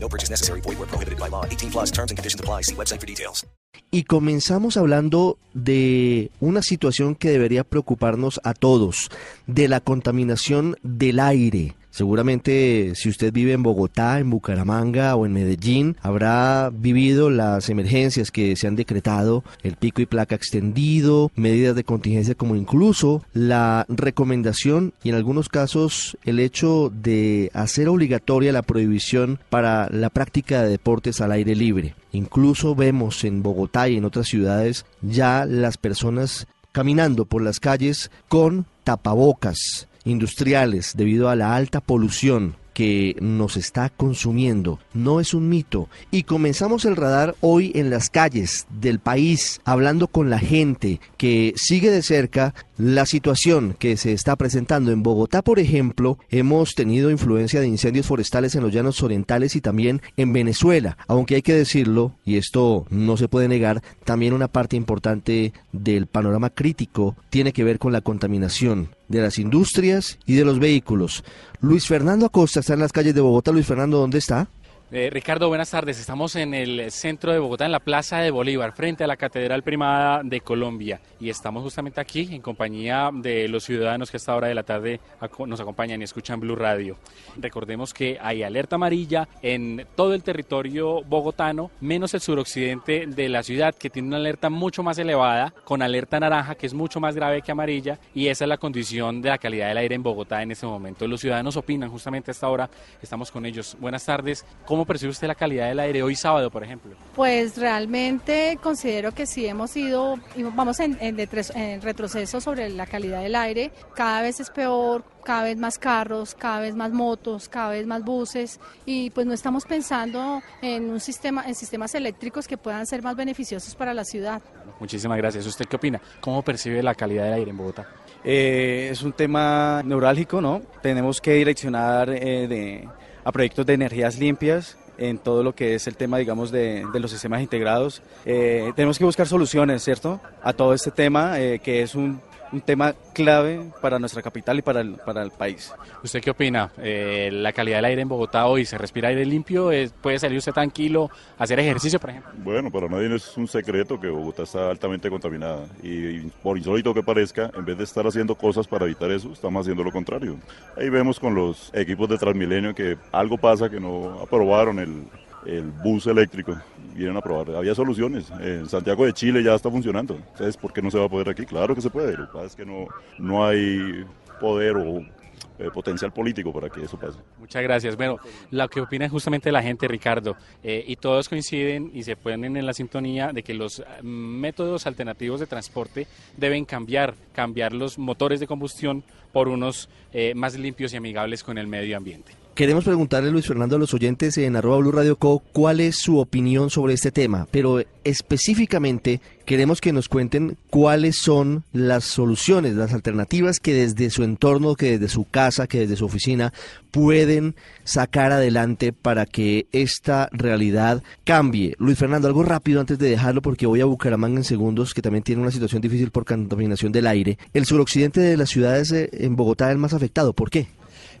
No purchase necessary. Void where prohibited by law. 18 plus terms and conditions apply. See website for details. Y comenzamos hablando de una situación que debería preocuparnos a todos, de la contaminación del aire. Seguramente si usted vive en Bogotá, en Bucaramanga o en Medellín, habrá vivido las emergencias que se han decretado, el pico y placa extendido, medidas de contingencia como incluso la recomendación y en algunos casos el hecho de hacer obligatoria la prohibición para la práctica de deportes al aire libre. Incluso vemos en Bogotá y en otras ciudades ya las personas caminando por las calles con tapabocas industriales debido a la alta polución que nos está consumiendo. No es un mito. Y comenzamos el radar hoy en las calles del país, hablando con la gente que sigue de cerca la situación que se está presentando en Bogotá, por ejemplo, hemos tenido influencia de incendios forestales en los llanos orientales y también en Venezuela, aunque hay que decirlo, y esto no se puede negar, también una parte importante del panorama crítico tiene que ver con la contaminación de las industrias y de los vehículos. Luis Fernando Acosta está en las calles de Bogotá. Luis Fernando, ¿dónde está? Eh, Ricardo, buenas tardes. Estamos en el centro de Bogotá, en la Plaza de Bolívar, frente a la Catedral Primada de Colombia. Y estamos justamente aquí en compañía de los ciudadanos que a esta hora de la tarde nos acompañan y escuchan Blue Radio. Recordemos que hay alerta amarilla en todo el territorio bogotano, menos el suroccidente de la ciudad, que tiene una alerta mucho más elevada, con alerta naranja, que es mucho más grave que amarilla. Y esa es la condición de la calidad del aire en Bogotá en este momento. Los ciudadanos opinan justamente a esta hora. Estamos con ellos. Buenas tardes. ¿Cómo percibe usted la calidad del aire hoy sábado, por ejemplo? Pues realmente considero que sí hemos ido, vamos en, en, retroceso sobre la calidad del aire. Cada vez es peor, cada vez más carros, cada vez más motos, cada vez más buses y pues no estamos pensando en un sistema, en sistemas eléctricos que puedan ser más beneficiosos para la ciudad. Muchísimas gracias. ¿Usted qué opina? ¿Cómo percibe la calidad del aire en Bogotá? Eh, es un tema neurálgico, ¿no? Tenemos que direccionar eh, de a proyectos de energías limpias en todo lo que es el tema, digamos, de, los sistemas integrados. Eh, tenemos que buscar soluciones, ¿cierto? A todo este tema, eh, que es un un tema clave para nuestra capital y para el, para el país. ¿Usted qué opina? Eh, ¿La calidad del aire en Bogotá hoy se respira aire limpio? ¿Puede salir usted tranquilo a hacer ejercicio, por ejemplo? Bueno, para nadie es un secreto que Bogotá está altamente contaminada y, por insólito que parezca, en vez de estar haciendo cosas para evitar eso, estamos haciendo lo contrario. Ahí vemos con los equipos de Transmilenio que algo pasa que no aprobaron el, el bus eléctrico vienen a probar. Había soluciones. En Santiago de Chile ya está funcionando. Entonces, ¿por qué no se va a poder aquí? Claro que se puede. Lo que pasa es que no, no hay poder o eh, potencial político para que eso pase. Muchas gracias. Bueno, lo que opina justamente la gente, Ricardo, eh, y todos coinciden y se ponen en la sintonía de que los mm, métodos alternativos de transporte deben cambiar, cambiar los motores de combustión por unos eh, más limpios y amigables con el medio ambiente. Queremos preguntarle, Luis Fernando, a los oyentes en arroba Blue Radio Co, cuál es su opinión sobre este tema, pero específicamente queremos que nos cuenten cuáles son las soluciones, las alternativas que desde su entorno, que desde su casa, que desde su oficina pueden sacar adelante para que esta realidad cambie. Luis Fernando, algo rápido antes de dejarlo porque voy a Bucaramanga en segundos, que también tiene una situación difícil por contaminación del aire. El suroccidente de las ciudades eh, en Bogotá es el más afectado. ¿Por qué?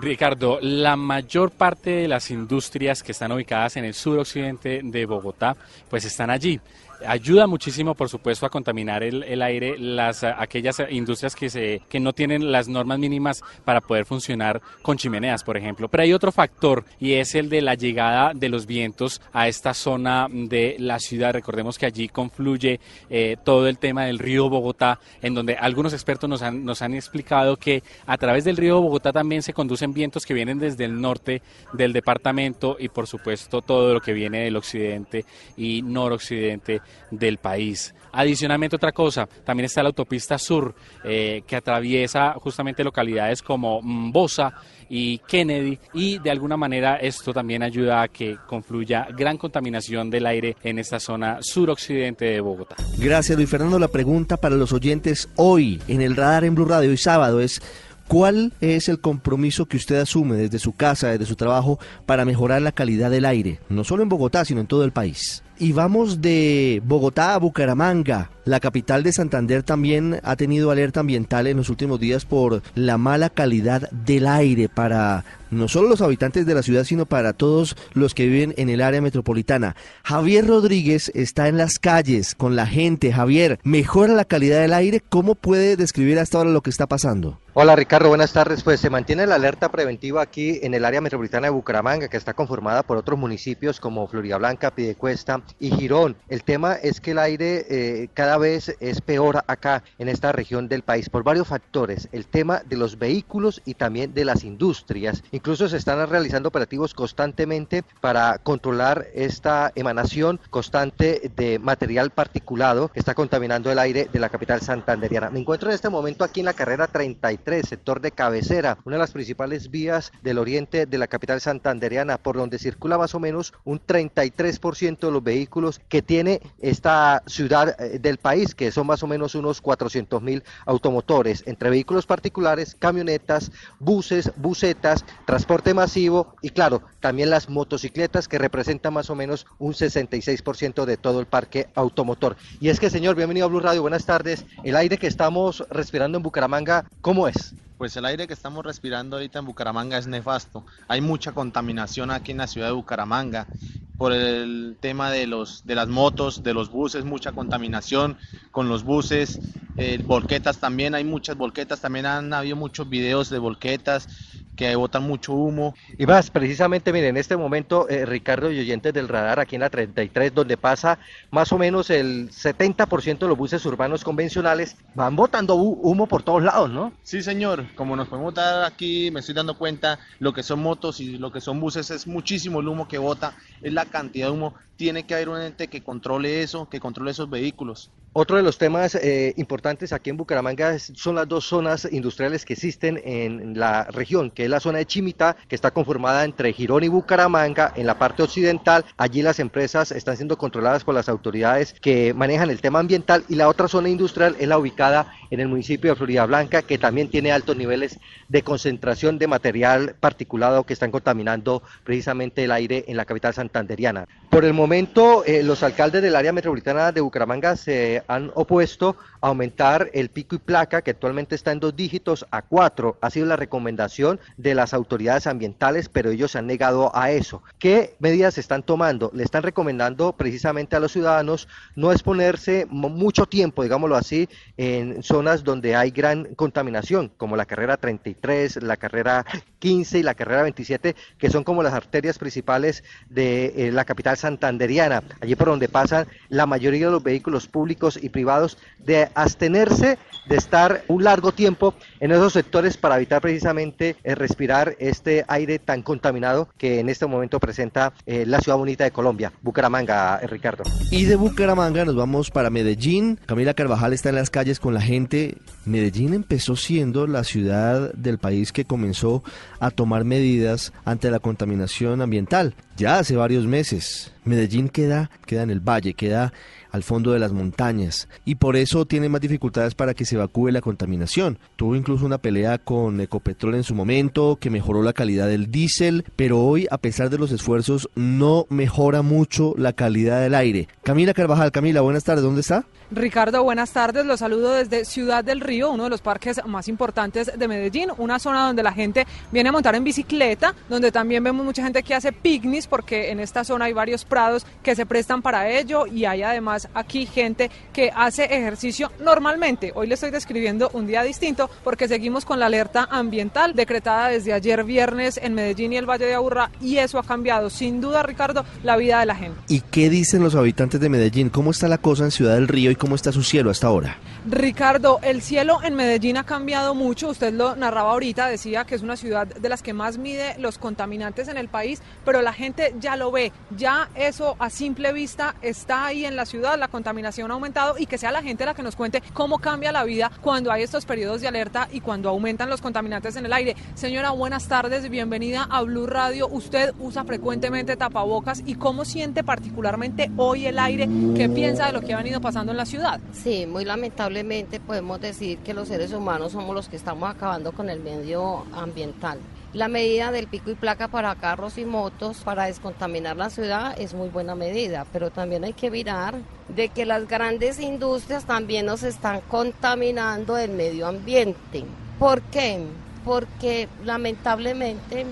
Ricardo, la mayor parte de las industrias que están ubicadas en el suroccidente de Bogotá, pues están allí ayuda muchísimo, por supuesto, a contaminar el, aire las aquellas industrias que se que no tienen las normas mínimas para poder funcionar con chimeneas, por ejemplo. Pero hay otro factor y es el de la llegada de los vientos a esta zona de la ciudad. Recordemos que allí confluye eh, todo el tema del río Bogotá, en donde algunos expertos nos han, nos han explicado que a través del río Bogotá también se conducen vientos que vienen desde el norte del departamento y por supuesto todo lo que viene del occidente y noroccidente del país. Adicionalmente otra cosa, también está la autopista sur eh, que atraviesa justamente localidades como Bosa y Kennedy y de alguna manera esto también ayuda a que confluya gran contaminación del aire en esta zona suroccidente de Bogotá. Gracias Luis Fernando. La pregunta para los oyentes hoy en el radar en Blue Radio y sábado es ¿Cuál es el compromiso que usted asume desde su casa, desde su trabajo, para mejorar la calidad del aire? No solo en Bogotá, sino en todo el país. Y vamos de Bogotá a Bucaramanga. La capital de Santander también ha tenido alerta ambiental en los últimos días por la mala calidad del aire para no solo los habitantes de la ciudad, sino para todos los que viven en el área metropolitana. Javier Rodríguez está en las calles con la gente. Javier, ¿mejora la calidad del aire? ¿Cómo puede describir hasta ahora lo que está pasando? Hola Ricardo, buenas tardes. Pues se mantiene la alerta preventiva aquí en el área metropolitana de Bucaramanga, que está conformada por otros municipios como Florida Blanca, Pidecuesta y Girón. El tema es que el aire eh, cada vez es peor acá en esta región del país por varios factores. El tema de los vehículos y también de las industrias. Incluso se están realizando operativos constantemente para controlar esta emanación constante de material particulado que está contaminando el aire de la capital santanderiana. Me encuentro en este momento aquí en la carrera 33 sector de cabecera, una de las principales vías del oriente de la capital santanderiana, por donde circula más o menos un 33% de los vehículos que tiene esta ciudad eh, del país, que son más o menos unos 400 mil automotores, entre vehículos particulares, camionetas, buses, busetas, transporte masivo y claro, también las motocicletas que representan más o menos un 66% de todo el parque automotor. Y es que, señor, bienvenido a Blue Radio, buenas tardes. El aire que estamos respirando en Bucaramanga, ¿cómo es? Pues el aire que estamos respirando ahorita en Bucaramanga es nefasto. Hay mucha contaminación aquí en la ciudad de Bucaramanga por el tema de los de las motos, de los buses, mucha contaminación con los buses, eh, volquetas también, hay muchas volquetas, también han habido muchos videos de volquetas que botan mucho humo. Y más, precisamente, miren, en este momento, eh, Ricardo y oyentes del radar, aquí en la 33, donde pasa más o menos el 70% de los buses urbanos convencionales, van botando humo por todos lados, ¿no? Sí, señor, como nos podemos dar aquí, me estoy dando cuenta, lo que son motos y lo que son buses es muchísimo el humo que bota, es la cantidad de humo. Tiene que haber un ente que controle eso, que controle esos vehículos. Otro de los temas eh, importantes aquí en Bucaramanga son las dos zonas industriales que existen en la región, que es la zona de Chimita, que está conformada entre Girón y Bucaramanga, en la parte occidental. Allí las empresas están siendo controladas por las autoridades que manejan el tema ambiental y la otra zona industrial es la ubicada en el municipio de Florida Blanca, que también tiene altos niveles de concentración de material particulado que están contaminando precisamente el aire en la capital santanderiana. Por el momento, eh, los alcaldes del área metropolitana de Bucaramanga se han opuesto a aumentar el pico y placa, que actualmente está en dos dígitos, a cuatro. Ha sido la recomendación de las autoridades ambientales, pero ellos se han negado a eso. ¿Qué medidas se están tomando? Le están recomendando precisamente a los ciudadanos no exponerse mucho tiempo, digámoslo así, en zonas donde hay gran contaminación, como la carrera 33, la carrera 15 y la carrera 27, que son como las arterias principales de eh, la capital santanderiana, allí por donde pasan la mayoría de los vehículos públicos y privados, de abstenerse de estar un largo tiempo en esos sectores para evitar precisamente eh, respirar este aire tan contaminado que en este momento presenta eh, la ciudad bonita de Colombia, Bucaramanga, Ricardo. Y de Bucaramanga nos vamos para Medellín. Camila Carvajal está en las calles con la gente. Medellín empezó siendo la ciudad del país que comenzó a tomar medidas ante la contaminación ambiental. Ya hace varios meses. Medellín queda, queda en el valle, queda al fondo de las montañas y por eso tiene más dificultades para que se evacúe la contaminación. Tuvo incluso una pelea con Ecopetrol en su momento que mejoró la calidad del diésel, pero hoy a pesar de los esfuerzos no mejora mucho la calidad del aire. Camila Carvajal, Camila, buenas tardes, ¿dónde está? Ricardo, buenas tardes. Los saludo desde Ciudad del Río, uno de los parques más importantes de Medellín, una zona donde la gente viene a montar en bicicleta, donde también vemos mucha gente que hace picnics, porque en esta zona hay varios prados que se prestan para ello y hay además aquí gente que hace ejercicio normalmente. Hoy le estoy describiendo un día distinto porque seguimos con la alerta ambiental decretada desde ayer viernes en Medellín y el Valle de Aburrá y eso ha cambiado sin duda, Ricardo, la vida de la gente. ¿Y qué dicen los habitantes de Medellín? ¿Cómo está la cosa en Ciudad del Río y cómo está su cielo hasta ahora? Ricardo, el cielo en Medellín ha cambiado mucho. Usted lo narraba ahorita, decía que es una ciudad de las que más mide los contaminantes en el país, pero la gente ya lo ve. Ya eso a simple vista está ahí en la ciudad, la contaminación ha aumentado y que sea la gente la que nos cuente cómo cambia la vida cuando hay estos periodos de alerta y cuando aumentan los contaminantes en el aire. Señora, buenas tardes, bienvenida a Blue Radio. Usted usa frecuentemente tapabocas y cómo siente particularmente hoy el aire. ¿Qué piensa de lo que ha venido pasando en la ciudad? Sí, muy lamentable podemos decir que los seres humanos somos los que estamos acabando con el medio ambiental. La medida del pico y placa para carros y motos para descontaminar la ciudad es muy buena medida, pero también hay que mirar de que las grandes industrias también nos están contaminando el medio ambiente. ¿Por qué? Porque lamentablemente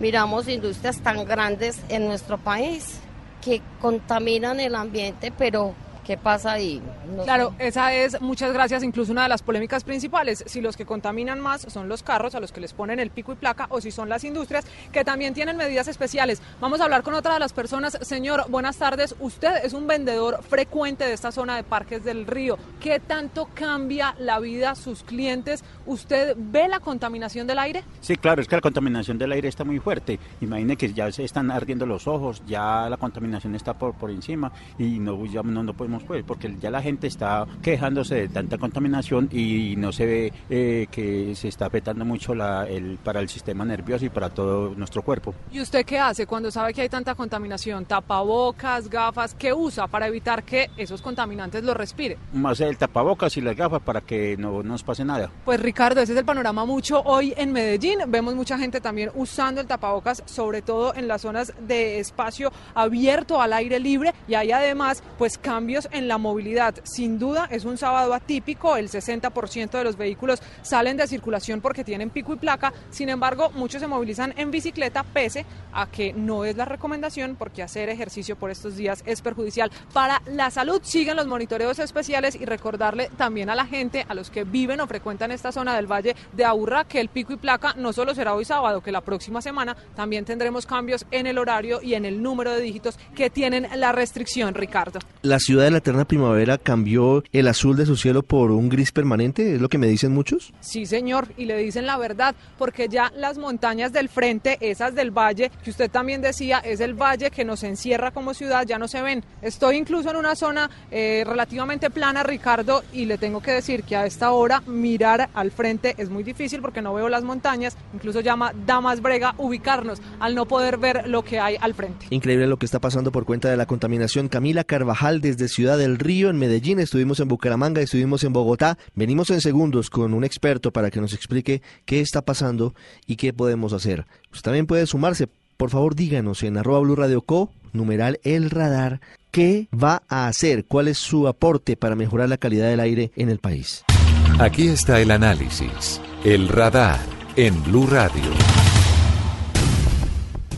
miramos industrias tan grandes en nuestro país que contaminan el ambiente, pero ¿Qué pasa ahí? claro, esa es, muchas gracias, incluso una de las polémicas principales, si los que contaminan más son los carros a los que les ponen el pico y placa o si son las industrias que también tienen medidas especiales. Vamos a hablar con otra de las personas. Señor, buenas tardes. Usted es un vendedor frecuente de esta zona de Parques del Río. ¿Qué tanto cambia la vida sus clientes? ¿Usted ve la contaminación del aire? Sí, claro, es que la contaminación del aire está muy fuerte. Imagine que ya se están ardiendo los ojos, ya la contaminación está por, por encima y no, ya no, no podemos pues, porque ya la gente está quejándose de tanta contaminación y no se ve eh, que se está afectando mucho la, el, para el sistema nervioso y para todo nuestro cuerpo. ¿Y usted qué hace cuando sabe que hay tanta contaminación? ¿Tapabocas, gafas? ¿Qué usa para evitar que esos contaminantes los respire? Más el tapabocas y las gafas para que no nos pase nada. Pues Ricardo, ese es el panorama mucho hoy en Medellín. Vemos mucha gente también usando el tapabocas, sobre todo en las zonas de espacio abierto al aire libre y hay además pues cambios en la movilidad. Sin duda es un sábado atípico, el 60% de los vehículos salen de circulación porque tienen pico y placa, sin embargo muchos se movilizan en bicicleta pese a que no es la recomendación porque hacer ejercicio por estos días es perjudicial para la salud. Siguen los monitoreos especiales y recordarle también a la gente, a los que viven o frecuentan esta zona del Valle de Aburra, que el pico y placa no solo será hoy sábado, que la próxima semana también tendremos cambios en el horario y en el número de dígitos que tienen la restricción, Ricardo. La ciudad de la eterna primavera cambió el azul de su cielo por un gris permanente? ¿Es lo que me dicen muchos? Sí, señor, y le dicen la verdad, porque ya las montañas del frente, esas del valle, que usted también decía, es el valle que nos encierra como ciudad, ya no se ven. Estoy incluso en una zona eh, relativamente plana, Ricardo, y le tengo que decir que a esta hora mirar al frente es muy difícil porque no veo las montañas, incluso llama Damas Brega ubicarnos al no poder ver lo que hay al frente. Increíble lo que está pasando por cuenta de la contaminación. Camila Carvajal desde Ciudad Ciudad del Río, en Medellín, estuvimos en Bucaramanga, estuvimos en Bogotá. Venimos en segundos con un experto para que nos explique qué está pasando y qué podemos hacer. Usted también puede sumarse. Por favor, díganos en arroba Blue Radio Co, numeral El Radar, qué va a hacer, cuál es su aporte para mejorar la calidad del aire en el país. Aquí está el análisis, El Radar, en Blue Radio.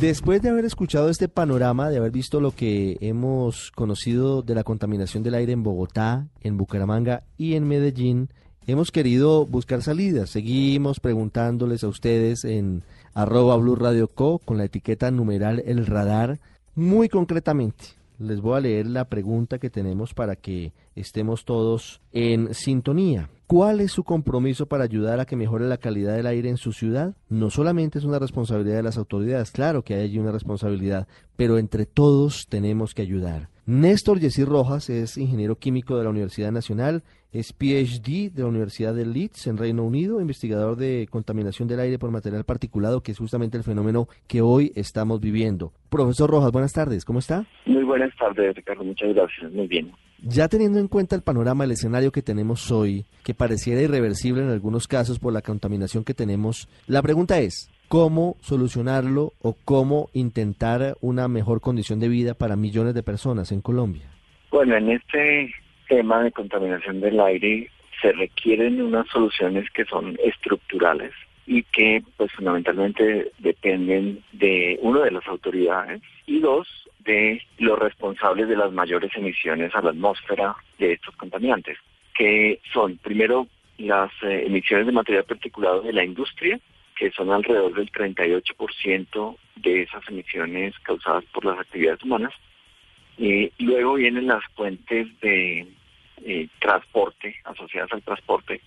Después de haber escuchado este panorama, de haber visto lo que hemos conocido de la contaminación del aire en Bogotá, en Bucaramanga y en Medellín, hemos querido buscar salidas. Seguimos preguntándoles a ustedes en arroba Blue Radio Co con la etiqueta numeral El Radar, muy concretamente. Les voy a leer la pregunta que tenemos para que estemos todos en sintonía. ¿Cuál es su compromiso para ayudar a que mejore la calidad del aire en su ciudad? No solamente es una responsabilidad de las autoridades, claro que hay allí una responsabilidad, pero entre todos tenemos que ayudar. Néstor Yesir Rojas es ingeniero químico de la Universidad Nacional, es PhD de la Universidad de Leeds en Reino Unido, investigador de contaminación del aire por material particulado, que es justamente el fenómeno que hoy estamos viviendo. Profesor Rojas, buenas tardes, ¿cómo está? Muy buenas tardes, Ricardo, muchas gracias, muy bien. Ya teniendo en cuenta el panorama, el escenario que tenemos hoy, que pareciera irreversible en algunos casos por la contaminación que tenemos, la pregunta es, ¿cómo solucionarlo o cómo intentar una mejor condición de vida para millones de personas en Colombia? Bueno, en este tema de contaminación del aire se requieren unas soluciones que son estructurales y que pues fundamentalmente dependen de uno de las autoridades y dos de los responsables de las mayores emisiones a la atmósfera de estos contaminantes, que son primero las eh, emisiones de material particulado de la industria, que son alrededor del 38% de esas emisiones causadas por las actividades humanas. Y luego vienen las fuentes de eh, transporte, asociadas al transporte,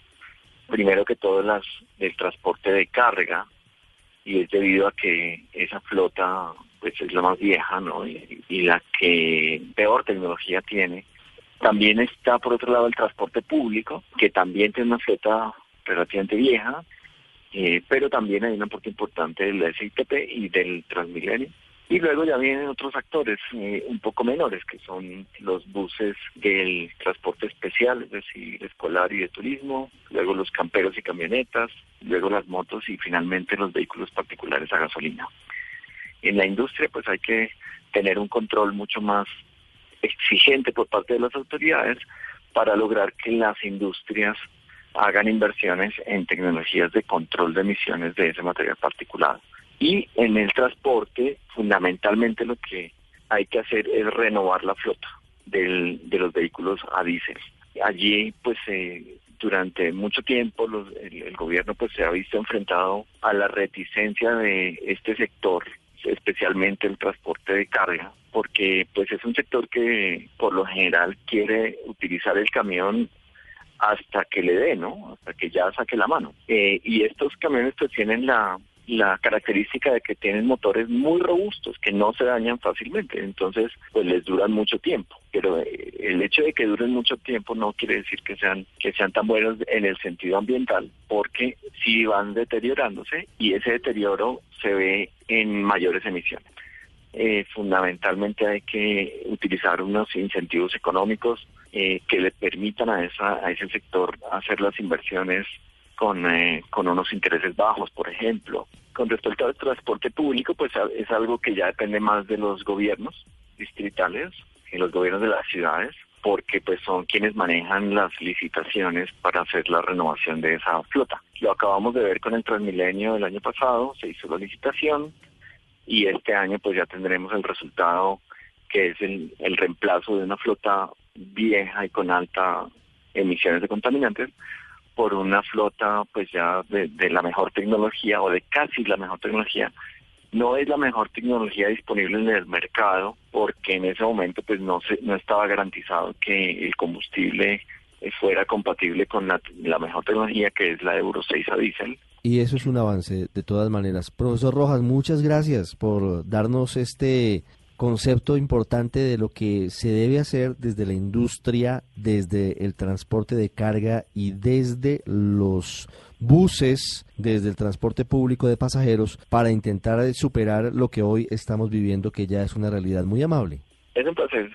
primero que todo las del transporte de carga, y es debido a que esa flota pues es la más vieja, ¿no? Y, la que peor tecnología tiene. También está por otro lado el transporte público, que también tiene una flota relativamente vieja, eh, pero también hay un aporte importante del SITP y del Transmilenio. Y luego ya vienen otros actores eh, un poco menores, que son los buses del transporte especial, es decir, escolar y de turismo, luego los camperos y camionetas, luego las motos y finalmente los vehículos particulares a gasolina. En la industria pues hay que tener un control mucho más exigente por parte de las autoridades para lograr que las industrias hagan inversiones en tecnologías de control de emisiones de ese material particulado. Y en el transporte, fundamentalmente lo que hay que hacer es renovar la flota del, de los vehículos a diésel. Allí, pues, eh, durante mucho tiempo los, el, el, gobierno pues se ha visto enfrentado a la reticencia de este sector, especialmente el transporte de carga, porque pues es un sector que por lo general quiere utilizar el camión hasta que le dé, ¿no? Hasta que ya saque la mano. Eh, y estos camiones pues tienen la la característica de que tienen motores muy robustos que no se dañan fácilmente, entonces pues les duran mucho tiempo, pero eh, el hecho de que duren mucho tiempo no quiere decir que sean que sean tan buenos en el sentido ambiental, porque sí van deteriorándose y ese deterioro se ve en mayores emisiones. Eh, fundamentalmente hay que utilizar unos incentivos económicos eh, que le permitan a esa a ese sector hacer las inversiones con, eh, con unos intereses bajos, por ejemplo. Con respecto al transporte público, pues es algo que ya depende más de los gobiernos distritales y los gobiernos de las ciudades, porque pues son quienes manejan las licitaciones para hacer la renovación de esa flota. Lo acabamos de ver con el Transmilenio del año pasado, se hizo la licitación y este año pues ya tendremos el resultado que es el, el reemplazo de una flota vieja y con alta emisiones de contaminantes por una flota pues ya de, la mejor tecnología o de casi la mejor tecnología. No es la mejor tecnología disponible en el mercado porque en ese momento pues no se, no estaba garantizado que el combustible fuera compatible con la, la mejor tecnología que es la Euro 6 a diésel. Y eso es un avance de todas maneras. Profesor Rojas, muchas gracias por darnos este concepto importante de lo que se debe hacer desde la industria, desde el transporte de carga y desde los buses, desde el transporte público de pasajeros, para intentar superar lo que hoy estamos viviendo, que ya es una realidad muy amable. Es un placer.